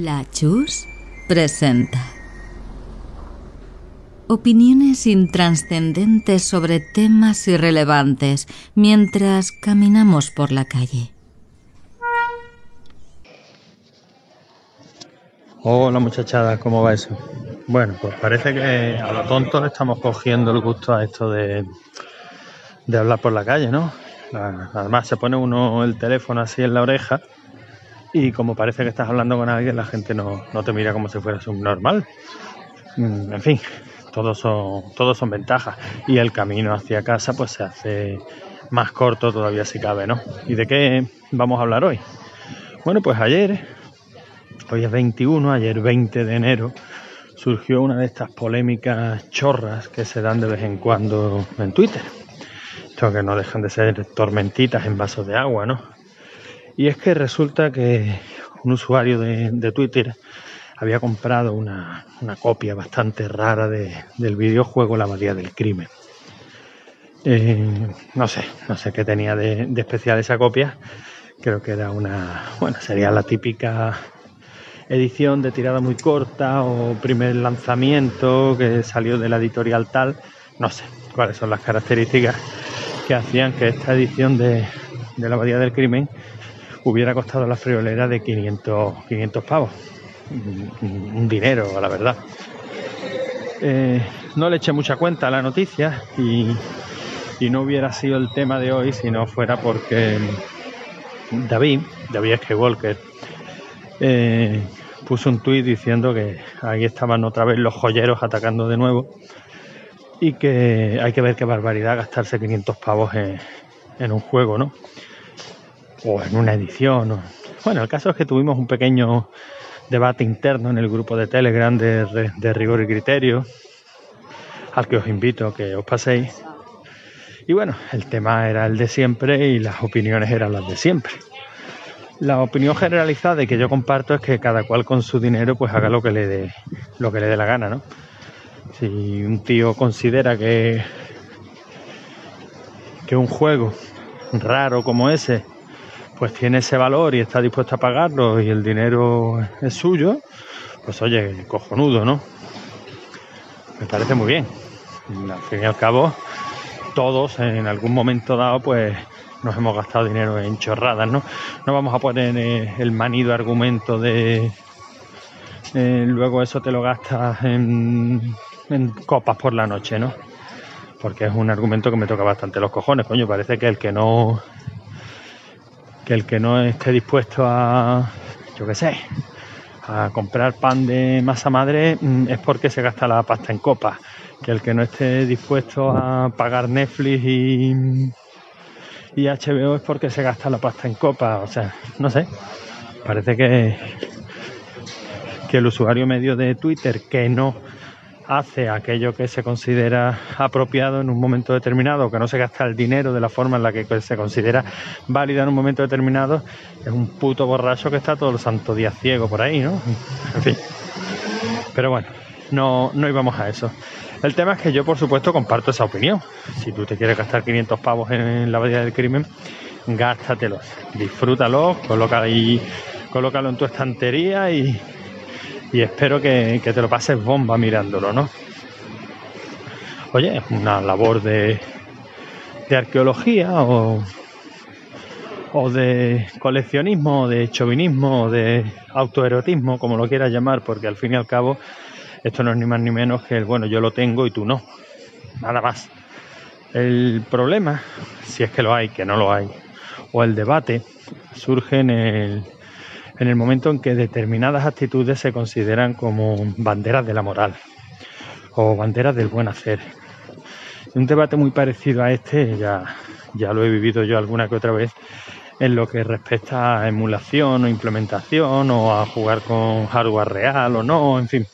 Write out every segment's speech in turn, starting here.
La Chus presenta opiniones intranscendentes sobre temas irrelevantes mientras caminamos por la calle. Hola muchachada, ¿cómo va eso? Bueno, pues parece que a lo tonto estamos cogiendo el gusto a esto de, de hablar por la calle, ¿no? Además se pone uno el teléfono así en la oreja y como parece que estás hablando con alguien, la gente no, no te mira como si fueras un normal. Mm, en fin, todos son, todos son ventajas. Y el camino hacia casa pues se hace más corto todavía si cabe, ¿no? ¿Y de qué vamos a hablar hoy? Bueno, pues ayer, hoy es 21, ayer 20 de enero, surgió una de estas polémicas chorras que se dan de vez en cuando en Twitter. Esto que no dejan de ser tormentitas en vasos de agua, ¿no? Y es que resulta que un usuario de, Twitter había comprado una, copia bastante rara del videojuego La Abadía del Crimen. Eh, no sé, no sé qué tenía de, de, especial esa copia. Creo que era una, bueno, sería la típica edición de tirada muy corta o primer lanzamiento que salió de la editorial tal. No sé cuáles son las características que hacían que esta edición de, de La Abadía del Crimen hubiera costado la friolera de 500, 500 pavos. Un dinero, la verdad. Eh, no le eché mucha cuenta a la noticia y, no hubiera sido el tema de hoy si no fuera porque David, David Skywalker, eh, puso un tuit diciendo que ahí estaban otra vez los joyeros atacando de nuevo y que hay que ver qué barbaridad gastarse 500 pavos en, en un juego, ¿no? O en una edición. Bueno, el caso es que tuvimos un pequeño debate interno en el grupo de Telegram de, de rigor y criterio, al que os invito a que os paséis. Y bueno, el tema era el de siempre y las opiniones eran las de siempre. La opinión generalizada y que yo comparto es que cada cual con su dinero pues haga lo que le dé lo que le dé la gana, ¿no? Si un tío considera que que un juego raro como ese pues tiene ese valor y está dispuesto a pagarlo y el dinero es suyo, pues oye, cojonudo, ¿no? Me parece muy bien. Al fin y al cabo, todos en algún momento dado, pues nos hemos gastado dinero en chorradas, ¿no? No vamos a poner eh, el manido argumento de eh, luego eso te lo gastas en, en copas por la noche, ¿no? Porque es un argumento que me toca bastante los cojones, coño. Parece que el que no que el que no esté dispuesto a, yo qué sé, a comprar pan de masa madre mm, es porque se gasta la pasta en copa. Que el que no esté dispuesto a pagar Netflix y, y HBO es porque se gasta la pasta en copa. O sea, no sé. Parece que, que el usuario medio de Twitter que no hace aquello que se considera apropiado en un momento determinado, que no se gasta el dinero de la forma en la que se considera válida en un momento determinado, es un puto borracho que está todo el santo día ciego por ahí, ¿no? En fin. Pero bueno, no, no íbamos a eso. El tema es que yo, por supuesto, comparto esa opinión. Si tú te quieres gastar 500 pavos en la bahía del crimen, gástatelos, disfrútalos, colócalo, ahí, colócalo en tu estantería y, y espero que, te lo pases bomba mirándolo, ¿no? Oye, es una labor de, de arqueología o, o de coleccionismo, de chauvinismo, de autoerotismo, como lo quieras llamar, porque al fin y al cabo esto no es ni más ni menos que el bueno, yo lo tengo y tú no. Nada más. El problema, si es que lo hay, que no lo hay, o el debate, surge en el, en el momento en que determinadas actitudes se consideran como banderas de la moral o banderas del buen hacer. Un debate muy parecido a este, ya, ya lo he vivido yo alguna que otra vez, en lo que respecta a emulación o implementación o a jugar con hardware real o no, en fin.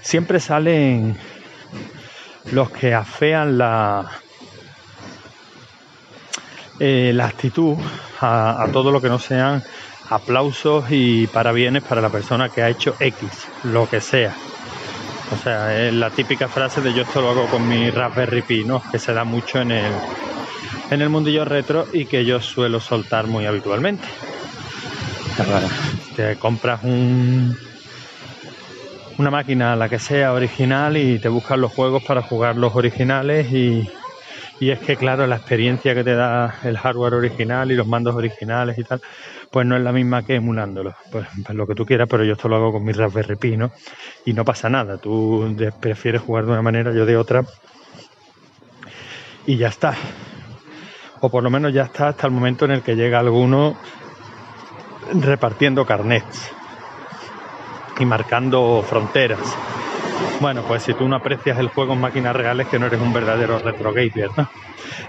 Siempre salen los que afean la, eh, la actitud a, a, todo lo que no sean aplausos y parabienes para la persona que ha hecho X, lo que sea. O sea, es la típica frase de yo esto lo hago con mi Raspberry Pi, ¿no? Que se da mucho en el, en el mundillo retro y que yo suelo soltar muy habitualmente. Te compras un, una máquina, la que sea original, y te buscas los juegos para jugar los originales y, y es que claro, la experiencia que te da el hardware original y los mandos originales y tal, pues no es la misma que emulándolo. Pues, pues lo que tú quieras, pero yo esto lo hago con mi Raspberry Pi, ¿no? Y no pasa nada, tú prefieres jugar de una manera, yo de otra. Y ya está. O por lo menos ya está hasta el momento en el que llega alguno repartiendo carnets y marcando fronteras. Bueno, pues si tú no aprecias el juego en máquinas reales, que no eres un verdadero retro gamer, ¿no?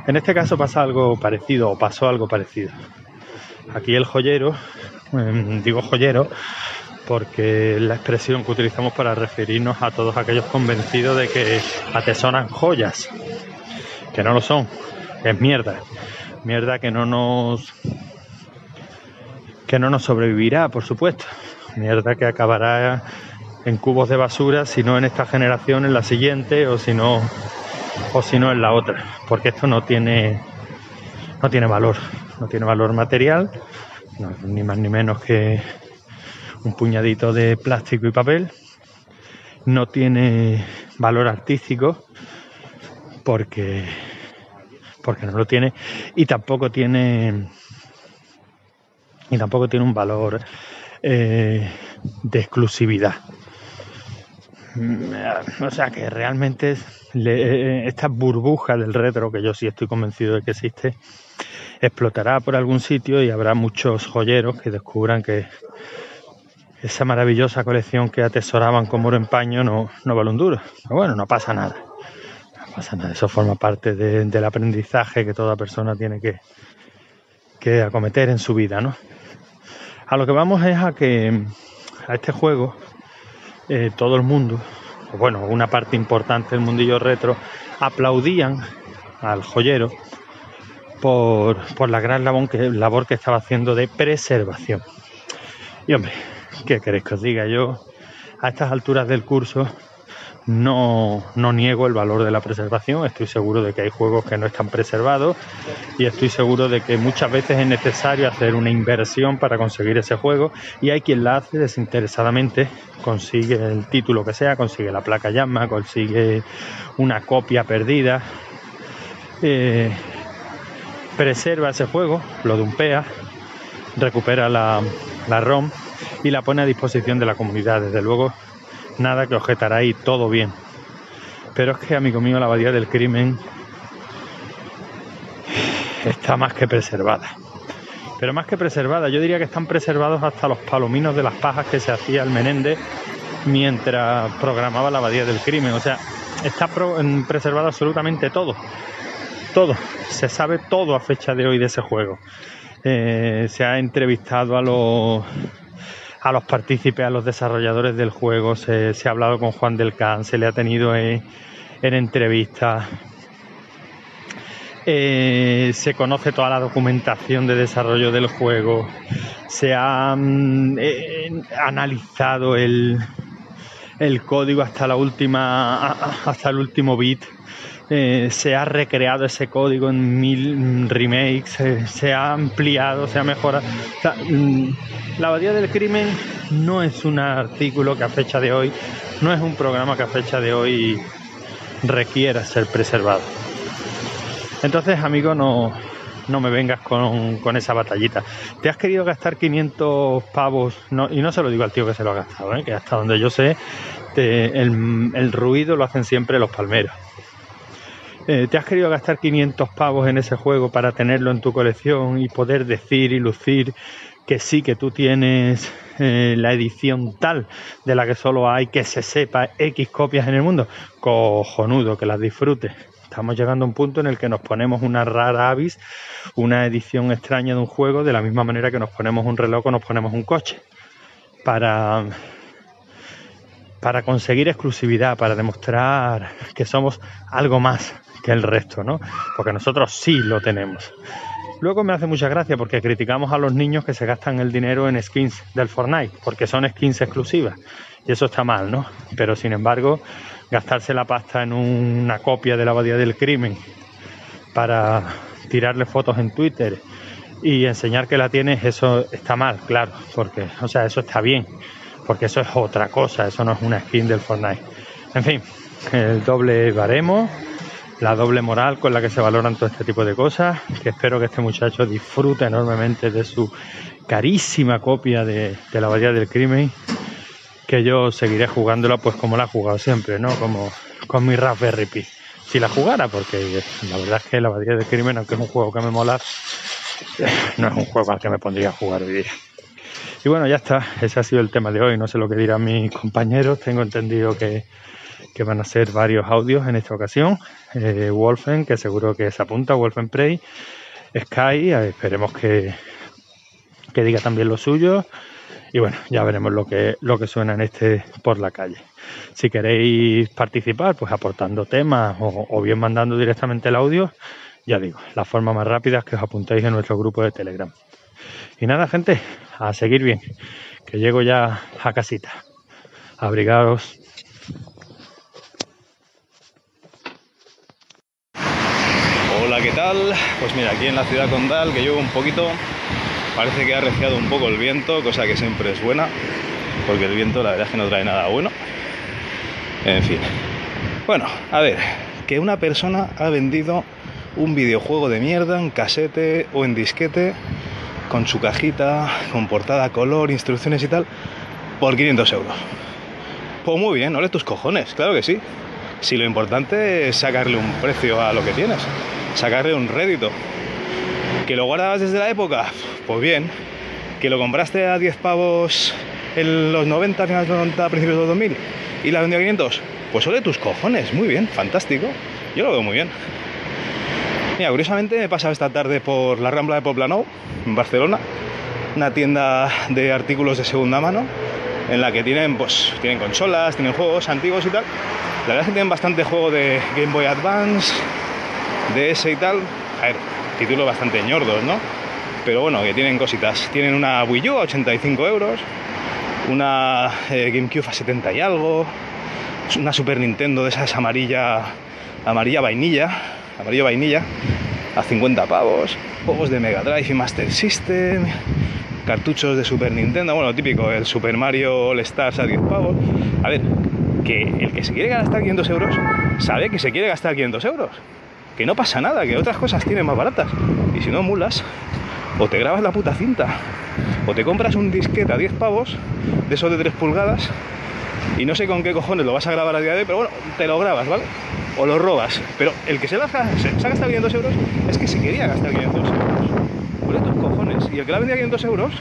En este caso pasa algo parecido, o pasó algo parecido. Aquí el joyero, em, digo joyero, porque la expresión que utilizamos para referirnos a todos aquellos convencidos de que atesoran joyas, que no lo son, es mierda, mierda que no nos que no nos sobrevivirá, por supuesto, mierda que acabará en cubos de basura, si no en esta generación, en la siguiente, o si no, o si en la otra, porque esto no tiene, no tiene valor, no tiene valor material, ni más ni menos que un puñadito de plástico y papel, no tiene valor artístico, porque, porque no lo tiene, y tampoco tiene, y tampoco tiene un valor eh, de exclusividad. Mm, o sea que realmente esta burbuja del retro, que yo sí estoy convencido de que existe, explotará por algún sitio y habrá muchos joyeros que descubran que esa maravillosa colección que atesoraban como oro en paño no, no vale un duro. Bueno, no pasa nada. No pasa nada. Eso forma parte del aprendizaje que toda persona tiene que, que acometer en su vida, ¿no? A lo que vamos es a que a este juego eh, todo el mundo, bueno, una parte importante del mundillo retro, aplaudían al joyero por, la gran labor que, labor que estaba haciendo de preservación. Y hombre, ¿qué queréis que os diga? Yo a estas alturas del curso no, no, niego el valor de la preservación, estoy seguro de que hay juegos que no están preservados y estoy seguro de que muchas veces es necesario hacer una inversión para conseguir ese juego y hay quien la hace desinteresadamente, consigue el título que sea, consigue la placa llama, consigue una copia perdida, eh, preserva ese juego, lo dumpea, recupera la, la ROM y la pone a disposición de la comunidad. Desde luego nada que objetar ahí, todo bien. Pero es que, amigo mío, la abadía del crimen está más que preservada. Pero más que preservada, yo diría que están preservados hasta los palominos de las pajas que se hacía el Menéndez mientras programaba la abadía del crimen. O sea, está preservado absolutamente todo. Todo. Se sabe todo a fecha de hoy de ese juego. Eh, se ha entrevistado a los a los partícipes, a los desarrolladores del juego, se, ha hablado con Juan del Can, se le ha tenido en, entrevistas, eh, se conoce toda la documentación de desarrollo del juego, se ha mm, eh, analizado el, el código hasta la última hasta el último bit eh, se ha recreado ese código en mil remakes, eh, se ha ampliado, se ha mejorado. Mm, la abadía del crimen no es un artículo que a fecha de hoy, no es un programa que a fecha de hoy requiera ser preservado. Entonces, amigo, no, no me vengas con, esa batallita. Te has querido gastar 500 pavos, y no se lo digo al tío que se lo ha gastado, ¿eh? que hasta donde yo sé, el, el ruido lo hacen siempre los palmeros. Eh, te has querido gastar 500 pavos en ese juego para tenerlo en tu colección y poder decir y lucir que sí, que tú tienes eh, la edición tal de la que solo hay que se sepa X copias en el mundo. Cojonudo, que las disfrutes. Estamos llegando a un punto en el que nos ponemos una rara avis, una edición extraña de un juego, de la misma manera que nos ponemos un reloj o nos ponemos un coche. Para, para conseguir exclusividad, para demostrar que somos algo más que el resto, ¿no? Porque nosotros sí lo tenemos. Luego me hace mucha gracia porque criticamos a los niños que se gastan el dinero en skins del Fortnite, porque son skins exclusivas. Y eso está mal, ¿no? Pero sin embargo, gastarse la pasta en una copia de la abadía del crimen para tirarle fotos en Twitter y enseñar que la tienes, eso está mal, claro, porque, o sea, eso está bien, porque eso es otra cosa, eso no es una skin del Fortnite. En fin, el doble baremo, la doble moral con la que se valoran todo este tipo de cosas, que espero que este muchacho disfrute enormemente de su carísima copia de, la Abadía del Crimen, que yo seguiré jugándola pues como la he jugado siempre, ¿no? Como con mi Raspberry Pi. Si la jugara, porque la verdad es que la Abadía del Crimen, aunque es un juego que me mola, no es un juego al que me pondría a jugar hoy día. Y bueno, ya está, ese ha sido el tema de hoy. No sé lo que dirán mis compañeros. Tengo entendido que, van a ser varios audios en esta ocasión. Eh, Wolfen, que seguro que se apunta, Wolfen Prey, Sky, esperemos que, que diga también lo suyo. Y bueno, ya veremos lo que, lo que suena en este por la calle. Si queréis participar, pues aportando temas o, o bien mandando directamente el audio, ya digo, la forma más rápida es que os apuntéis en nuestro grupo de Telegram. Y nada, gente, a seguir bien, que llego ya a casita. Abrigaros. Hola, ¿qué tal? Pues mira, aquí en la ciudad condal, que llevo un poquito, parece que ha arreciado un poco el viento, cosa que siempre es buena, porque el viento la verdad es que no trae nada bueno. En fin. Bueno, a ver, que una persona ha vendido un videojuego de mierda en casete o en disquete con su cajita, con portada, color, instrucciones y tal, por 500 euros. Pues muy bien, no le tus cojones, claro que sí. Si lo importante es sacarle un precio a lo que tienes, sacarle un rédito. ¿Que lo guardabas desde la época? Pues bien. ¿Que lo compraste a 10 pavos en los 90, finales de los 90, principios de los 2000 y la vendió a 500? Pues ole tus cojones, muy bien, fantástico. Yo lo veo muy bien. Mira, curiosamente he pasado esta tarde por la Rambla de Poplano, en Barcelona, una tienda de artículos de segunda mano, en la que tienen, pues, tienen consolas, tienen juegos antiguos y tal. La verdad es que tienen bastante juego de Game Boy Advance, DS y tal. A ver, títulos bastante ñordos, ¿no? Pero bueno, que tienen cositas. Tienen una Wii U a 85 euros, una eh, GameCube a 70 y algo, una Super Nintendo de esas amarilla, amarilla vainilla, amarillo vainilla, a 50 pavos, juegos de Mega Drive y Master System, cartuchos de Super Nintendo, bueno, típico, el Super Mario All Stars a 10 pavos. A ver, que el que se quiere gastar 500 euros sabe que se quiere gastar 500 euros. Que no pasa nada, que otras cosas tienen más baratas. Y si no, mulas, o te grabas la puta cinta, o te compras un disquete a 10 pavos, de esos de 3 pulgadas, y no sé con qué cojones lo vas a grabar a día de hoy, pero bueno, te lo grabas, ¿vale? O lo robas. Pero el que se, la, se, ha gastado 500 euros es que se quería gastar 500 euros. Por estos cojones. Y el que la vendía 500 euros,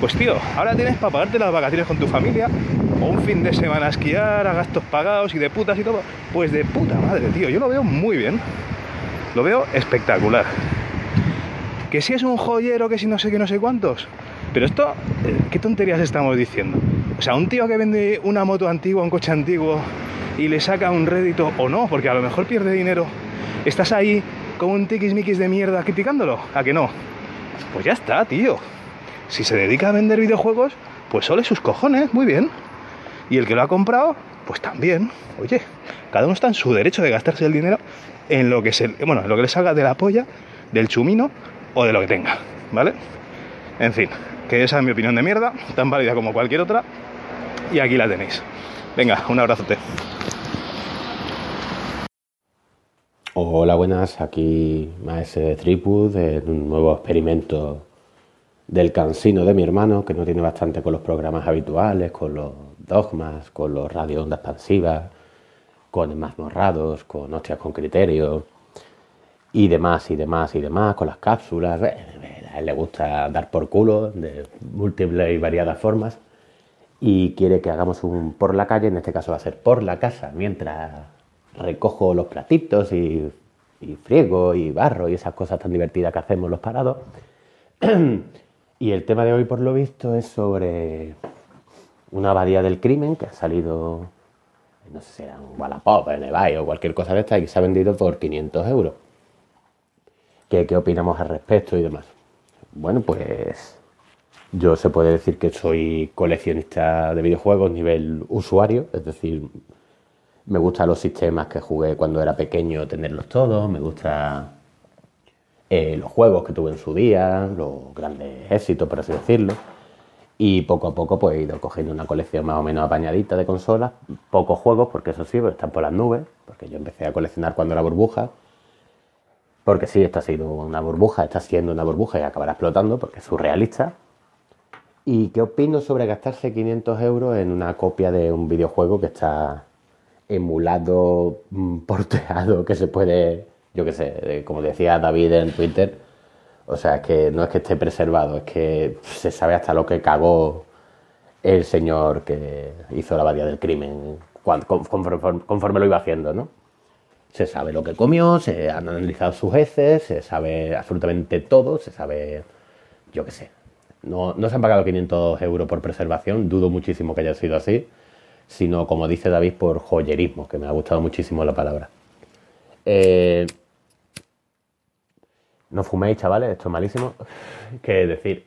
pues tío, ahora tienes para pagarte las vacaciones con tu familia, o un fin de semana a esquiar, a gastos pagados y de putas y todo. Pues de puta madre, tío. Yo lo veo muy bien. Lo veo espectacular. Que si es un joyero, que si no sé qué, no sé cuántos. Pero esto, eh, ¿qué tonterías estamos diciendo? O sea, un tío que vende una moto antigua, un coche antiguo y le saca un rédito o no, porque a lo mejor pierde dinero, estás ahí con un tiquismiquis de mierda criticándolo, ¿a que no? Pues ya está, tío. Si se dedica a vender videojuegos, pues sole sus cojones, muy bien. Y el que lo ha comprado, pues también. Oye, cada uno está en su derecho de gastarse el dinero en lo que se, bueno, en lo que le salga de la polla, del chumino o de lo que tenga, ¿vale? En fin, que esa es mi opinión de mierda, tan válida como cualquier otra, y aquí la tenéis. Venga, un abrazote. Hola, buenas, aquí Maese Tripwood en un nuevo experimento del cansino de mi hermano, que no tiene bastante con los programas habituales, con los dogmas, con los radio ondas expansivas, con morrados, con hostias con criterio y demás y demás y demás, con las cápsulas. A él le gusta dar por culo de múltiples y variadas formas y quiere que hagamos un por la calle, en este caso va a ser por la casa, mientras recojo los platitos y, friego y barro y esas cosas tan divertidas que hacemos los parados. y el tema de hoy, por lo visto, es sobre una abadía del crimen que ha salido, no sé si era un Wallapop, en eBay o cualquier cosa de esta y que se ha vendido por 500 euros. ¿Qué, ¿Qué opinamos al respecto y demás? Bueno, pues yo se puede decir que soy coleccionista de videojuegos nivel usuario, es decir, me gustan los sistemas que jugué cuando era pequeño, tenerlos todos, me gusta eh, los juegos que tuve en su día, los grandes éxitos, por así decirlo. Y poco a poco pues he ido cogiendo una colección más o menos apañadita de consolas, pocos juegos, porque eso sí, están por las nubes, porque yo empecé a coleccionar cuando era burbuja. Porque sí, esto ha sido una burbuja, está siendo una burbuja y acabará explotando porque es surrealista. ¿Y qué opino sobre gastarse 500 euros en una copia de un videojuego que está emulado, mm, porteado, que se puede, yo qué sé, como decía David en Twitter, o sea, es que no es que esté preservado, es que se sabe hasta lo que cagó el señor que hizo la abadía del crimen conforme, lo iba haciendo, ¿no? Se sabe lo que comió, se han analizado sus heces, se sabe absolutamente todo, se sabe, yo qué sé. No, no se han pagado 500 euros por preservación, dudo muchísimo que haya sido así sino como dice David, por joyerismo, que me ha gustado muchísimo la palabra. Eh, no fuméis, chavales, esto es malísimo. ¿Qué decir?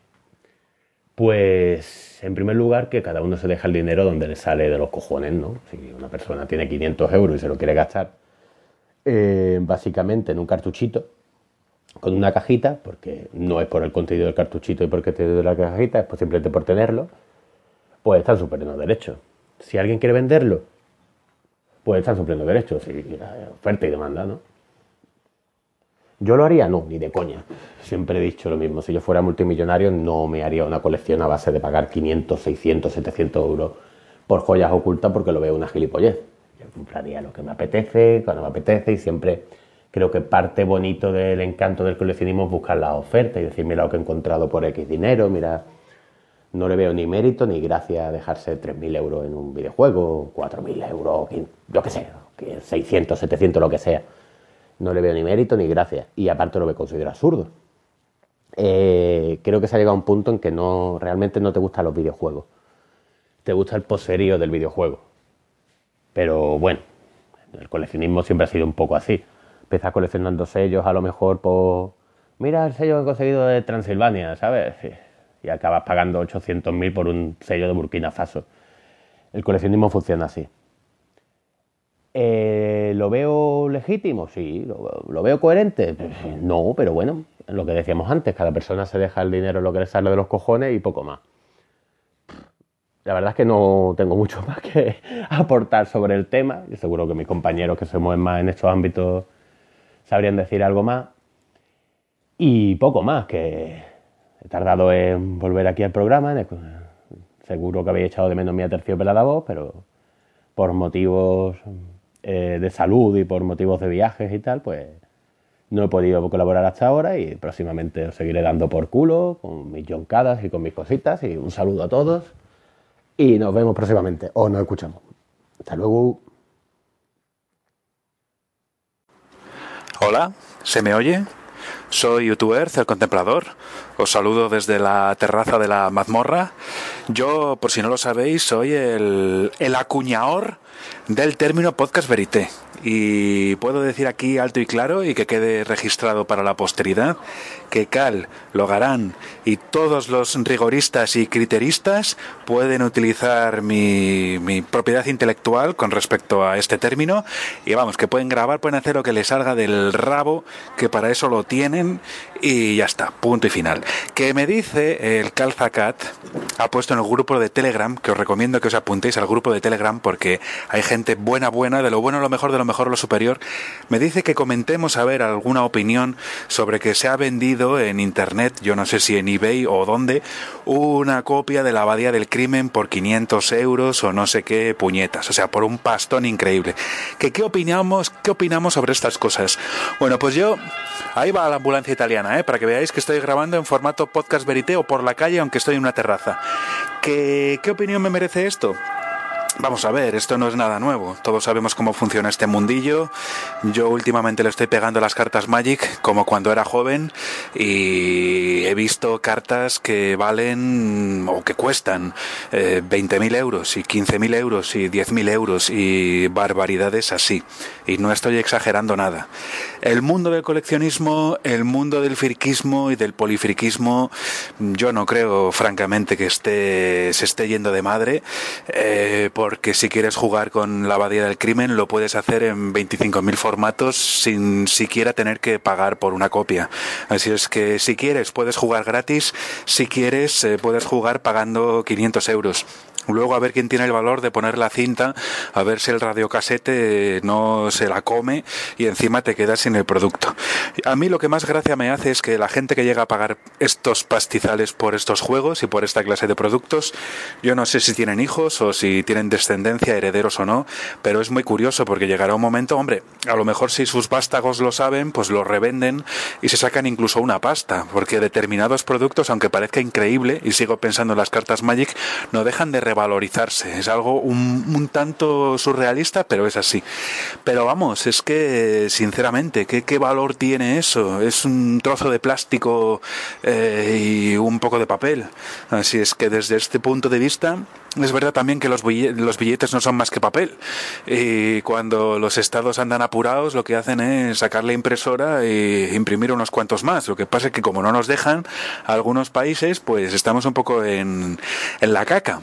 Pues, en primer lugar, que cada uno se deja el dinero donde le sale de los cojones, ¿no? Si una persona tiene 500 euros y se lo quiere gastar, eh, básicamente en un cartuchito, con una cajita, porque no es por el contenido del cartuchito y porque te doy la cajita, es simplemente por tenerlo, pues están súper en derecho. Si alguien quiere venderlo, pues están sufriendo derechos, y oferta y demanda, ¿no? Yo lo haría, no, ni de coña. Siempre he dicho lo mismo. Si yo fuera multimillonario, no me haría una colección a base de pagar 500, 600, 700 euros por joyas ocultas porque lo veo una gilipollez. Yo compraría lo que me apetece, cuando me apetece y siempre creo que parte bonito del encanto del coleccionismo es buscar la oferta y decir, mira lo que he encontrado por X dinero, mira no le veo ni mérito ni gracia dejarse 3.000 euros en un videojuego, 4.000 euros, yo qué sé, 600, 700, lo que sea. No le veo ni mérito ni gracia. Y aparte lo me considero absurdo. Eh, creo que se ha llegado a un punto en que no, realmente no te gustan los videojuegos. Te gusta el poserío del videojuego. Pero bueno, el coleccionismo siempre ha sido un poco así. Empiezas coleccionando sellos, a lo mejor por... Mira el sello que he conseguido de Transilvania, ¿sabes? y acabas pagando 800.000 por un sello de Burkina Faso. El coleccionismo funciona así. Eh, ¿Lo veo legítimo? Sí. ¿Lo, veo coherente? No, pero bueno, lo que decíamos antes, cada persona se deja el dinero lo que le sale de los cojones y poco más. La verdad es que no tengo mucho más que aportar sobre el tema. Y seguro que mis compañeros que se mueven más en estos ámbitos sabrían decir algo más. Y poco más, que He tardado en volver aquí al programa. Seguro que habéis echado de menos mi aterciopelada voz, pero por motivos eh, de salud y por motivos de viajes y tal, pues no he podido colaborar hasta ahora y próximamente os seguiré dando por culo con mis joncadas y con mis cositas. Y un saludo a todos y nos vemos próximamente o nos escuchamos. Hasta luego. Hola, ¿se me oye? Soy youtuber, el contemplador. Os saludo desde la terraza de la mazmorra. Yo, por si no lo sabéis, soy el, el acuñador del término podcast verité. Y puedo decir aquí alto y claro y que quede registrado para la posteridad que Cal, Logarán y todos los rigoristas y criteristas pueden utilizar mi, mi, propiedad intelectual con respecto a este término y vamos, que pueden grabar, pueden hacer lo que les salga del rabo, que para eso lo tienen y ya está, punto y final. Que me dice el Calzacat, ha puesto en el grupo de Telegram, que os recomiendo que os apuntéis al grupo de Telegram porque hay gente buena, buena, de lo bueno, lo mejor, de lo mejor, lo superior, me dice que comentemos a ver alguna opinión sobre que se ha vendido en internet, yo no sé si en eBay o dónde, una copia de la abadía del crimen por 500 euros o no sé qué puñetas, o sea, por un pastón increíble. ¿Que qué opinamos, qué opinamos sobre estas cosas? Bueno, pues yo Ahí va la ambulancia italiana, ¿eh? para que veáis que estoy grabando en formato podcast verité o por la calle, aunque estoy en una terraza. ¿Qué, qué opinión me merece esto? Vamos a ver, esto no es nada nuevo. Todos sabemos cómo funciona este mundillo. Yo últimamente le estoy pegando las cartas Magic como cuando era joven y he visto cartas que valen o que cuestan eh, 20.000 euros y 15.000 euros y 10.000 euros y barbaridades así. Y no estoy exagerando nada. El mundo del coleccionismo, el mundo del friquismo y del polifriquismo, yo no creo francamente que esté, se esté yendo de madre. Eh, porque si quieres jugar con la abadía del crimen lo puedes hacer en 25.000 formatos sin siquiera tener que pagar por una copia. Así es que si quieres puedes jugar gratis, si quieres eh, puedes jugar pagando 500 euros. Luego a ver quién tiene el valor de poner la cinta, a ver si el radiocasete no se la come y encima te quedas sin el producto. A mí lo que más gracia me hace es que la gente que llega a pagar estos pastizales por estos juegos y por esta clase de productos, yo no sé si tienen hijos o si tienen descendencia, herederos o no, pero es muy curioso porque llegará un momento, hombre, a lo mejor si sus vástagos lo saben, pues lo revenden y se sacan incluso una pasta, porque determinados productos, aunque parezca increíble, y sigo pensando en las cartas Magic, no dejan de valorizarse. Es algo un, tanto surrealista, pero es así. Pero vamos, es que, sinceramente, ¿qué, qué valor tiene eso? Es un trozo de plástico eh, y un poco de papel. Así es que desde este punto de vista, es verdad también que los billetes no son más que papel. Y cuando los estados andan apurados, lo que hacen es sacar la impresora e imprimir unos cuantos más. Lo que pasa es que como no nos dejan, algunos países, pues estamos un poco en, en la caca.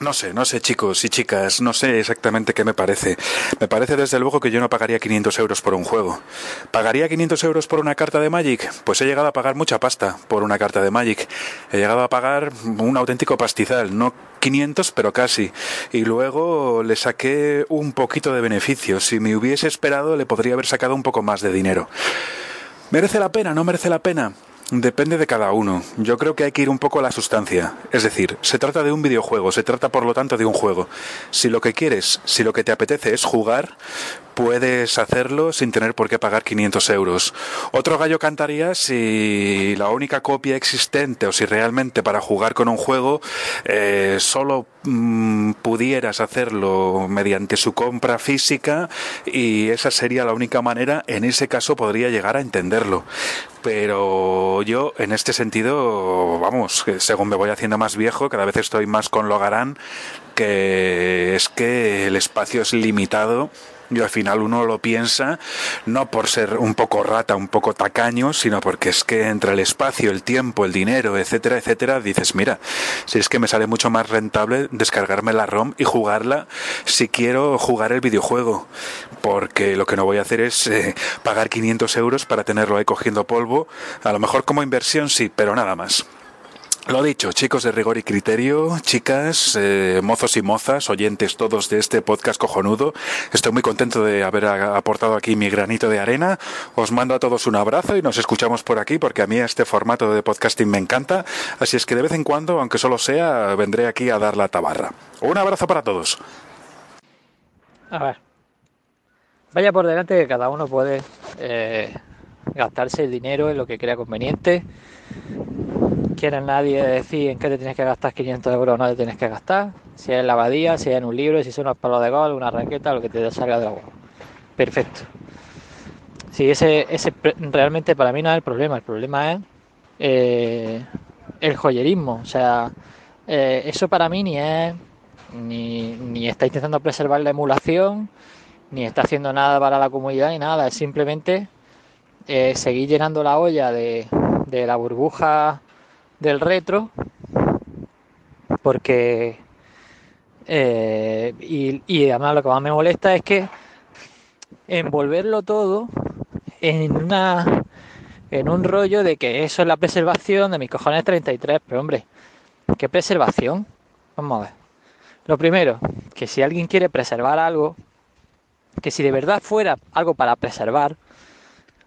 No sé, no sé chicos y chicas, no sé exactamente qué me parece. Me parece desde luego que yo no pagaría 500 euros por un juego. ¿Pagaría 500 euros por una carta de Magic? Pues he llegado a pagar mucha pasta por una carta de Magic. He llegado a pagar un auténtico pastizal, no 500 pero casi. Y luego le saqué un poquito de beneficio. Si me hubiese esperado le podría haber sacado un poco más de dinero. ¿Merece la pena? ¿No merece la pena? Depende de cada uno. Yo creo que hay que ir un poco a la sustancia. Es decir, se trata de un videojuego, se trata por lo tanto de un juego. Si lo que quieres, si lo que te apetece es jugar, puedes hacerlo sin tener por qué pagar 500 euros. Otro gallo cantaría si la única copia existente o si realmente para jugar con un juego eh, solo mm, pudieras hacerlo mediante su compra física y esa sería la única manera, en ese caso podría llegar a entenderlo. Pero yo en este sentido, vamos, según me voy haciendo más viejo, cada vez estoy más con Logarán, que es que el espacio es limitado y al final uno lo piensa no por ser un poco rata, un poco tacaño, sino porque es que entre el espacio, el tiempo, el dinero, etcétera, etcétera, dices, mira, si es que me sale mucho más rentable descargarme la ROM y jugarla si quiero jugar el videojuego, porque lo que no voy a hacer es eh, pagar 500 euros para tenerlo ahí cogiendo polvo, a lo mejor como inversión sí, pero nada más. Lo dicho, chicos de rigor y criterio, chicas, eh, mozos y mozas, oyentes todos de este podcast cojonudo, estoy muy contento de haber aportado aquí mi granito de arena. Os mando a todos un abrazo y nos escuchamos por aquí porque a mí este formato de podcasting me encanta. Así es que de vez en cuando, aunque solo sea, vendré aquí a dar la tabarra. Un abrazo para todos. A ver, vaya por delante que cada uno puede eh, gastarse el dinero en lo que crea conveniente quiere nadie decir en qué te tienes que gastar 500 euros o no te tienes que gastar. Si es la abadía, si es en un libro, si son unos palos de gol, una raqueta, lo que te salga de la huevo. Perfecto. Sí, ese, ese realmente para mí no es el problema. El problema es eh, el joyerismo. O sea, eh, eso para mí ni es. Ni, ni está intentando preservar la emulación, ni está haciendo nada para la comunidad, ni nada. Es simplemente eh, seguir llenando la olla de, de la burbuja del retro, porque eh, y, además lo que más me molesta es que envolverlo todo en una en un rollo de que eso es la preservación de mis cojones 33, pero hombre, ¿qué preservación? Vamos a ver. Lo primero, que si alguien quiere preservar algo, que si de verdad fuera algo para preservar,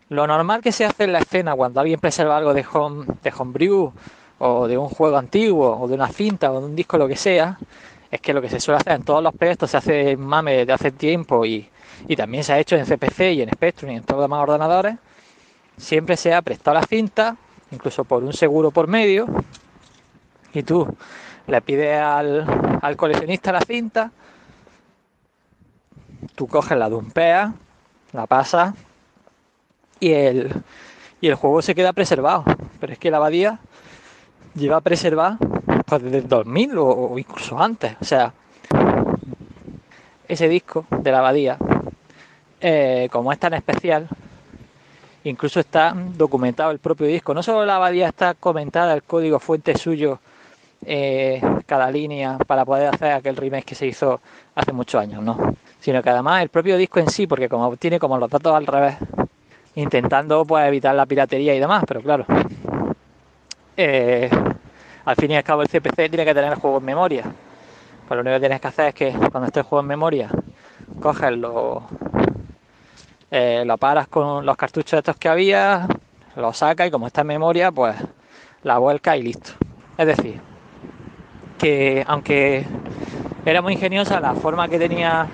lo normal que se hace en la escena cuando alguien preserva algo de home, de homebrew o de un juego antiguo, o de una cinta, o de un disco, lo que sea, es que lo que se suele hacer en todos los proyectos se hace mame desde hace tiempo y, también se ha hecho en CPC y en Spectrum y en todos los demás ordenadores, siempre se ha prestado la cinta, incluso por un seguro por medio, y tú le pides al, al coleccionista la cinta, tú coges la dumpeas, la pasas y el, y el juego se queda preservado. Pero es que la abadía lleva preservar pues, desde el 2000 o, incluso antes. O sea, ese disco de la abadía, eh, como es tan especial, incluso está documentado el propio disco. No solo la abadía está comentada, el código fuente suyo eh, cada línea para poder hacer aquel remake que se hizo hace muchos años, ¿no? Sino que además el propio disco en sí, porque como tiene como los datos al revés, intentando pues evitar la piratería y demás, pero claro, eh, al fin y al cabo el CPC tiene que tener el juego en memoria. Pues lo único que tienes que hacer es que cuando esté el juego en memoria, coges lo, eh, lo paras con los cartuchos estos que había, lo sacas y como está en memoria, pues la vuelca y listo. Es decir, que aunque era muy ingeniosa la forma que tenía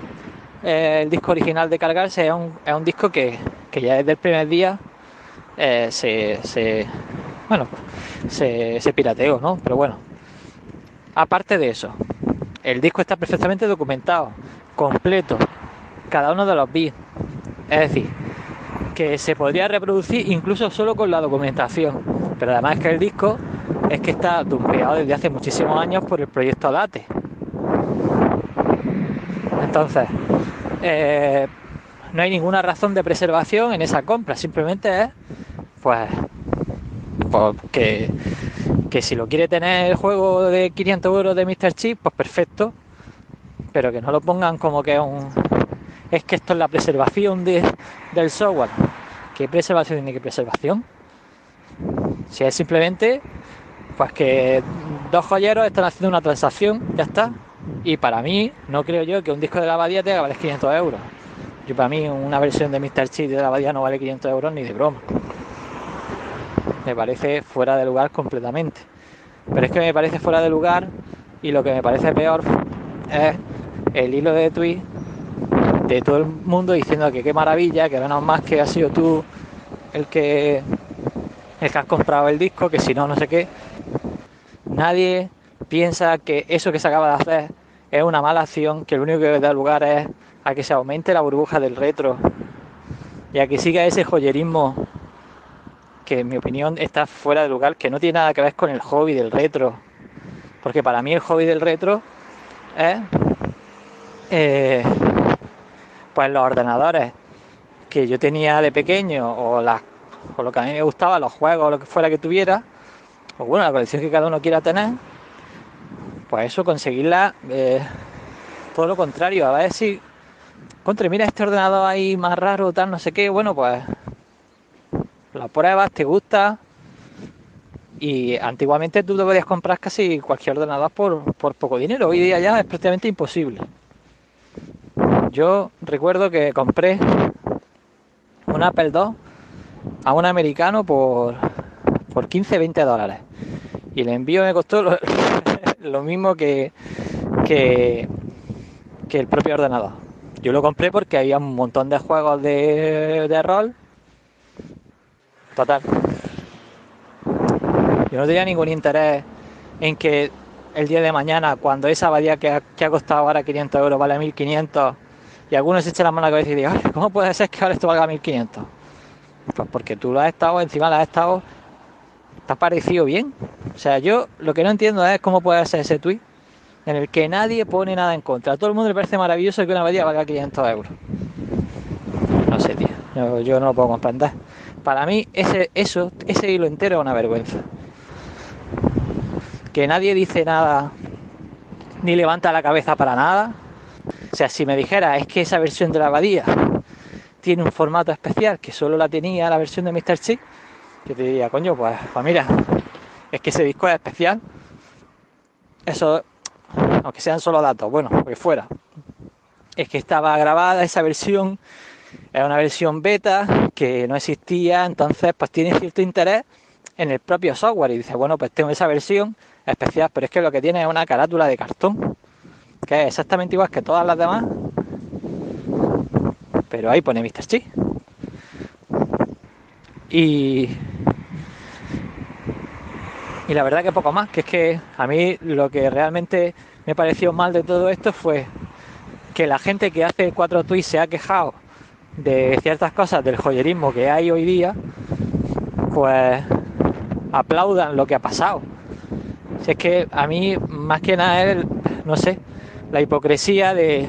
eh, el disco original de cargarse, es un, es un disco que, que, ya desde el primer día se, se, bueno, se, se pirateó, ¿no? Pero bueno, aparte de eso, el disco está perfectamente documentado, completo, cada uno de los bits. Es decir, que se podría reproducir incluso solo con la documentación. Pero además es que el disco es que está dumpeado desde hace muchísimos años por el proyecto DATE. Entonces, eh, no hay ninguna razón de preservación en esa compra, simplemente es, pues, que, que, si lo quiere tener el juego de 500 euros de Mr. Chip, pues perfecto, pero que no lo pongan como que es que esto es la preservación de, del software. ¿Qué preservación ni qué preservación? Si es simplemente pues que dos joyeros están haciendo una transacción, ya está. Y para mí, no creo yo que un disco de la abadía te vale 500 euros. Y para mí, una versión de Mr. Chip de la abadía no vale 500 euros ni de broma. Me parece fuera de lugar completamente. Pero es que me parece fuera de lugar y lo que me parece peor es el hilo de tweet de todo el mundo diciendo que qué maravilla, que menos más que has sido tú el que el que has comprado el disco, que si no, no sé qué. Nadie piensa que eso que se acaba de hacer es una mala acción, que lo único que da lugar es a que se aumente la burbuja del retro y a que siga ese joyerismo que en mi opinión está fuera de lugar, que no tiene nada que ver con el hobby del retro. Porque para mí el hobby del retro es eh, pues los ordenadores que yo tenía de pequeño o, las, o lo que a mí me gustaba, los juegos o lo que fuera que tuviera, o bueno, la colección que cada uno quiera tener, pues eso, conseguirla, eh, todo lo contrario, a ver si, contra, mira este ordenador ahí más raro, tal, no sé qué, bueno, pues la pruebas, te gusta, y antiguamente tú te podías comprar casi cualquier ordenador por, por poco dinero, hoy día ya es prácticamente imposible. Yo recuerdo que compré un Apple II a un americano por, por 15, 20 dólares. Y el envío me costó lo, lo mismo que, que, que, el propio ordenador. Yo lo compré porque había un montón de juegos de, de rol. Yo no tenía ningún interés en que el día de mañana, cuando esa abadía que ha, que ha costado ahora 500 euros vale 1500, y algunos se echan la mano a la cabeza y ¿cómo puede ser que ahora esto valga 1500? Pues porque tú lo has estado, encima lo has estado ¿Te ha parecido bien? O sea, yo lo que no entiendo es cómo puede ser ese tweet en el que nadie pone nada en contra. A todo el mundo le parece maravilloso que una abadía valga 500 euros. No sé, tío. Yo, no lo puedo comprender. Para mí, ese, eso, ese hilo entero es una vergüenza. Que nadie dice nada ni levanta la cabeza para nada. O sea, si me dijera, es que esa versión de la abadía tiene un formato especial que solo la tenía la versión de Mr. Chick, yo te diría, coño, pues, pues mira, es que ese disco es especial. Eso, aunque sean solo datos, bueno, que fuera. Es que estaba grabada esa versión, era una versión beta que no existía, entonces pues tiene cierto interés en el propio software y dice, bueno, pues tengo esa versión especial, pero es que lo que tiene es una carátula de cartón, que es exactamente igual que todas las demás, pero ahí pone Mr. Chi. Y, y la verdad que poco más, que es que a mí lo que realmente me pareció mal de todo esto fue que la gente que hace cuatro tweets se ha quejado de ciertas cosas del joyerismo que hay hoy día, pues aplaudan lo que ha pasado. Si es que a mí más que nada es, no sé, la hipocresía de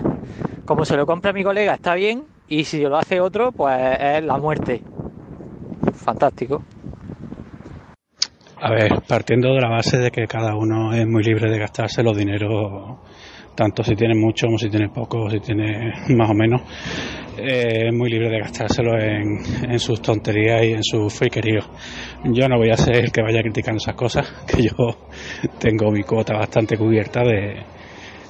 como se lo compra mi colega está bien y si lo hace otro pues es la muerte fantástico. A ver, partiendo de la base de que cada uno es muy libre de gastarse los dineros, tanto si tiene mucho como si tiene poco, si tiene más o menos, eh, es muy libre de gastárselo en, sus tonterías y en sus friqueríos. Yo no voy a ser el que vaya criticando esas cosas, que yo tengo mi cuota bastante cubierta de,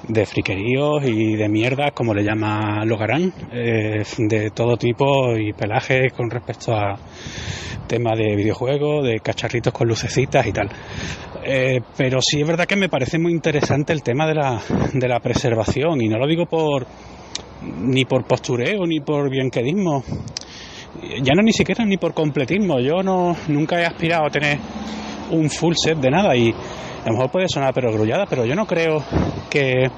de friqueríos y de mierda, como le llama Logarán, eh, de todo tipo y pelaje con respecto a tema de videojuegos, de cacharritos con lucecitas y tal. Eh, pero sí es verdad que me parece muy interesante el tema de la, de la preservación y no lo digo por ni por postureo ni por bienquedismo ya no ni siquiera ni por completismo yo no nunca he aspirado a tener un full set de nada y a lo mejor puede sonar perogrullada, pero yo no creo que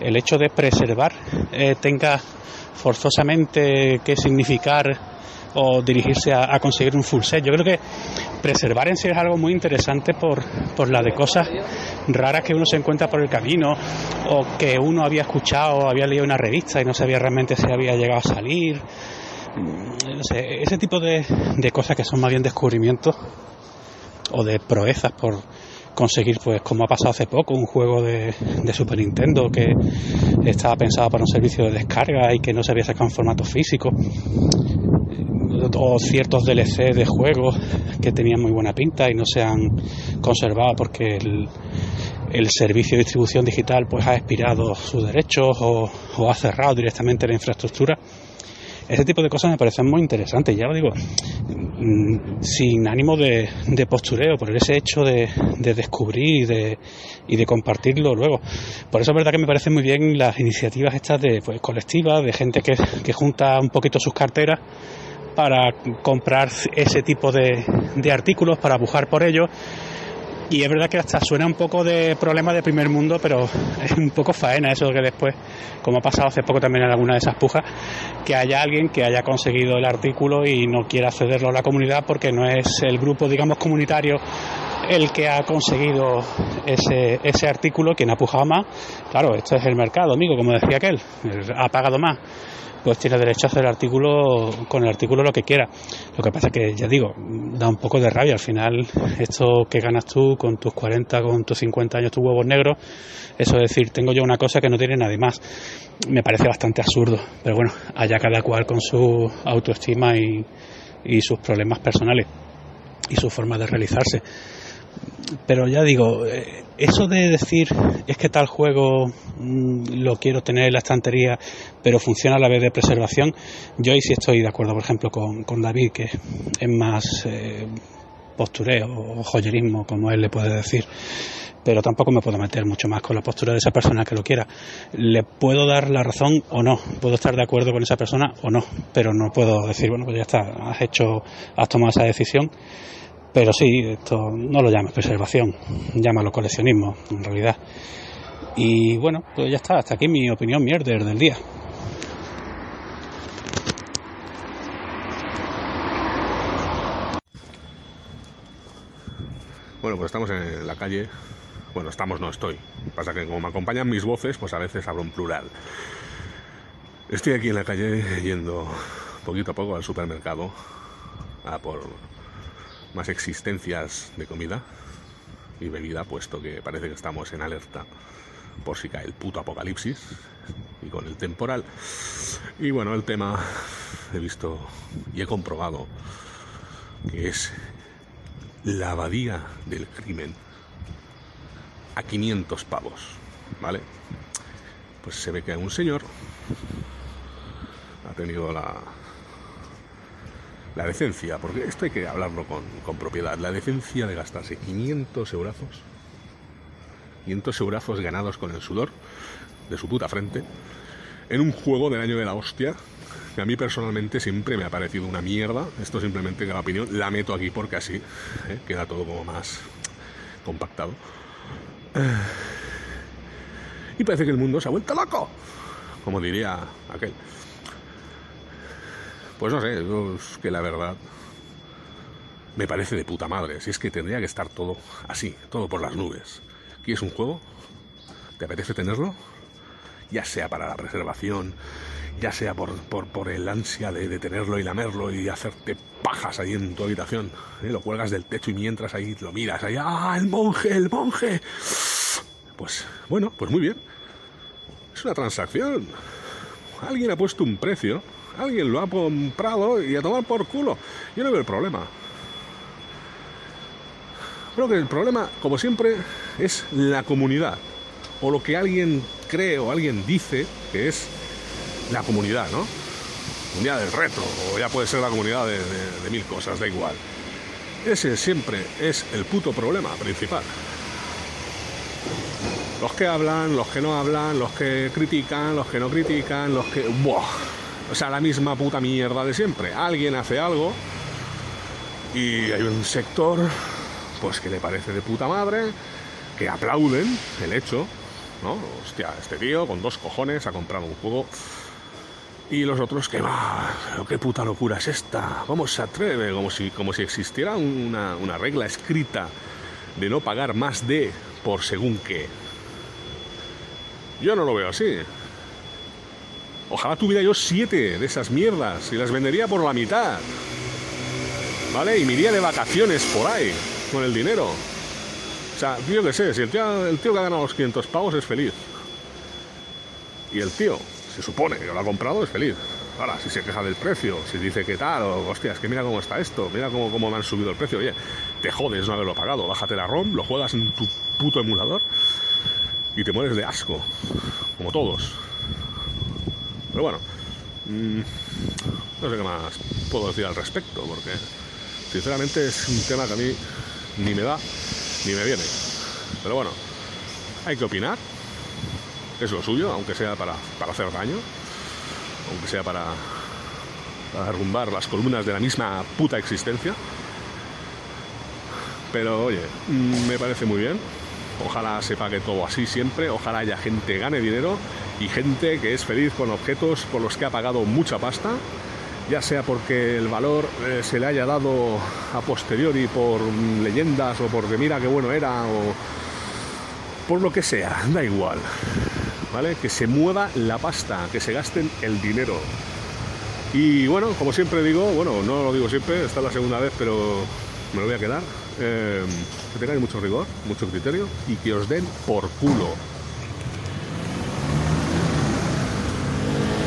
el hecho de preservar eh, tenga forzosamente que significar o dirigirse a, conseguir un full set. Yo creo que preservar en sí es algo muy interesante por, por la de cosas raras que uno se encuentra por el camino o que uno había escuchado había leído una revista y no sabía realmente si había llegado a salir. Mm, ese tipo de, de cosas que son más bien descubrimientos o de proezas por, conseguir, pues como ha pasado hace poco, un juego de, Super Nintendo que estaba pensado para un servicio de descarga y que no se había sacado en formato físico, o ciertos DLC de juegos que tenían muy buena pinta y no se han conservado porque el, el servicio de distribución digital pues ha expirado sus derechos o, o ha cerrado directamente la infraestructura ese tipo de cosas me parecen muy interesantes, ya lo digo, mm, sin ánimo de, postureo, por ese hecho de, descubrir y de, compartirlo luego. Por eso es verdad que me parecen muy bien las iniciativas estas de pues, colectivas, de gente que, junta un poquito sus carteras para comprar ese tipo de, artículos, para bujar por ellos y es verdad que hasta suena un poco de problema de primer mundo, pero es un poco faena eso que después, como ha pasado hace poco también en alguna de esas pujas, que haya alguien que haya conseguido el artículo y no quiera cederlo a la comunidad porque no es el grupo, digamos, comunitario el que ha conseguido ese, ese artículo, quien ha pujado más. Claro, esto es el mercado, amigo, como decía aquel, ha pagado más pues tiene derecho a hacer el artículo con el artículo lo que quiera. Lo que pasa que, ya digo, da un poco de rabia. Al final, esto que ganas tú con tus 40, con tus 50 años, tus huevos negros, eso es decir, tengo yo una cosa que no tiene nadie más, me parece bastante absurdo. Pero bueno, allá cada cual con su autoestima y, y sus problemas personales y su forma de realizarse pero ya digo, eh, eso de decir es que tal juego mm, lo quiero tener en la estantería, pero funciona a la vez de preservación, yo ahí sí estoy de acuerdo, por ejemplo, con, con David, que es más eh, postureo o joyerismo, como él le puede decir. Pero tampoco me puedo meter mucho más con la postura de esa persona que lo quiera. Le puedo dar la razón o no, puedo estar de acuerdo con esa persona o no, pero no puedo decir, bueno, pues ya está, has hecho, has tomado esa decisión pero sí, esto no lo llames preservación, llámalo coleccionismo, en realidad. Y bueno, pues ya está, hasta aquí mi opinión mierder del día. Bueno, pues estamos en la calle. Bueno, estamos, no estoy. Pasa que como me acompañan mis voces, pues a veces hablo en plural. Estoy aquí en la calle yendo poquito a poco al supermercado a por más existencias de comida y bebida, puesto que parece que estamos en alerta por si cae el puto apocalipsis y con el temporal. Y bueno, el tema he visto y he comprobado que es la abadía del crimen a 500 pavos, ¿vale? Pues se ve que un señor ha tenido la la decencia, porque esto hay que hablarlo con, propiedad, la decencia de gastarse 500 eurazos, 500 eurazos ganados con el sudor de su puta frente, en un juego del año de la hostia, que a mí personalmente siempre me ha parecido una mierda, esto simplemente que la opinión la meto aquí porque así ¿eh? queda todo como más compactado. Y parece que el mundo se ha vuelto loco, como diría aquel. Pues no sé, es que la verdad me parece de puta madre. Si es que tendría que estar todo así, todo por las nubes. ¿Quieres un juego? ¿Te apetece tenerlo? Ya sea para la preservación ya sea por, por, el ansia de, tenerlo y lamerlo y hacerte pajas ahí en tu habitación. ¿eh? Lo cuelgas del techo y mientras ahí lo miras, ahí, ¡ah, el monje, el monje! Pues bueno, pues muy bien. Es una transacción. Alguien ha puesto un precio, alguien lo ha comprado y a tomar por culo. Yo no veo el problema. Creo que el problema, como siempre, es la comunidad. O lo que alguien cree o alguien dice que es la comunidad, ¿no? Comunidad del retro, o ya puede ser la comunidad de, mil cosas, da igual. Ese siempre es el puto problema principal. Los que hablan, los que no hablan, los que critican, los que no critican, los que... ¡Buah! O sea, la misma puta mierda de siempre. Alguien hace algo y hay un sector pues que le parece de puta madre, que aplauden el hecho, ¿no? Hostia, este tío con dos cojones ha comprado un juego y los otros que va, qué puta locura es esta, ¿cómo se atreve? Como si, como si existiera una, una regla escrita de no pagar más de por según qué. Yo no lo veo así. Ojalá tuviera yo siete de esas mierdas y las vendería por la mitad. ¿Vale? Y me iría de vacaciones por ahí con el dinero. O sea, yo qué sé, si el tío, el tío que ha ganado los 500 pavos es feliz. Y el tío, se supone que lo ha comprado, es feliz. Ahora, si se queja del precio, si dice que tal, o hostia, es que mira cómo está esto, mira cómo, cómo me han subido el precio, oye, te jodes no haberlo pagado, bájate la ROM, lo juegas en tu puto emulador y te mueres de asco, como todos. Pero bueno, mm, no sé qué más puedo decir al respecto, porque sinceramente es un tema que a mí ni me da ni me viene. Pero bueno, hay que opinar, es lo suyo, aunque sea para, hacer daño, aunque sea para, para derrumbar las columnas de la misma puta existencia. Pero oye, me parece muy bien. Ojalá se pague todo así siempre. Ojalá haya gente gane dinero y gente que es feliz con objetos por los que ha pagado mucha pasta ya sea porque el valor eh, se le haya dado a posteriori por leyendas o porque mira qué bueno era o por lo que sea, da igual. ¿Vale? Que se mueva la pasta, que se gasten el dinero. Y bueno, como siempre digo, bueno, no lo digo siempre, esta es la segunda vez, pero me lo voy a quedar. Eh, que tengáis mucho rigor, mucho criterio y que os den por culo.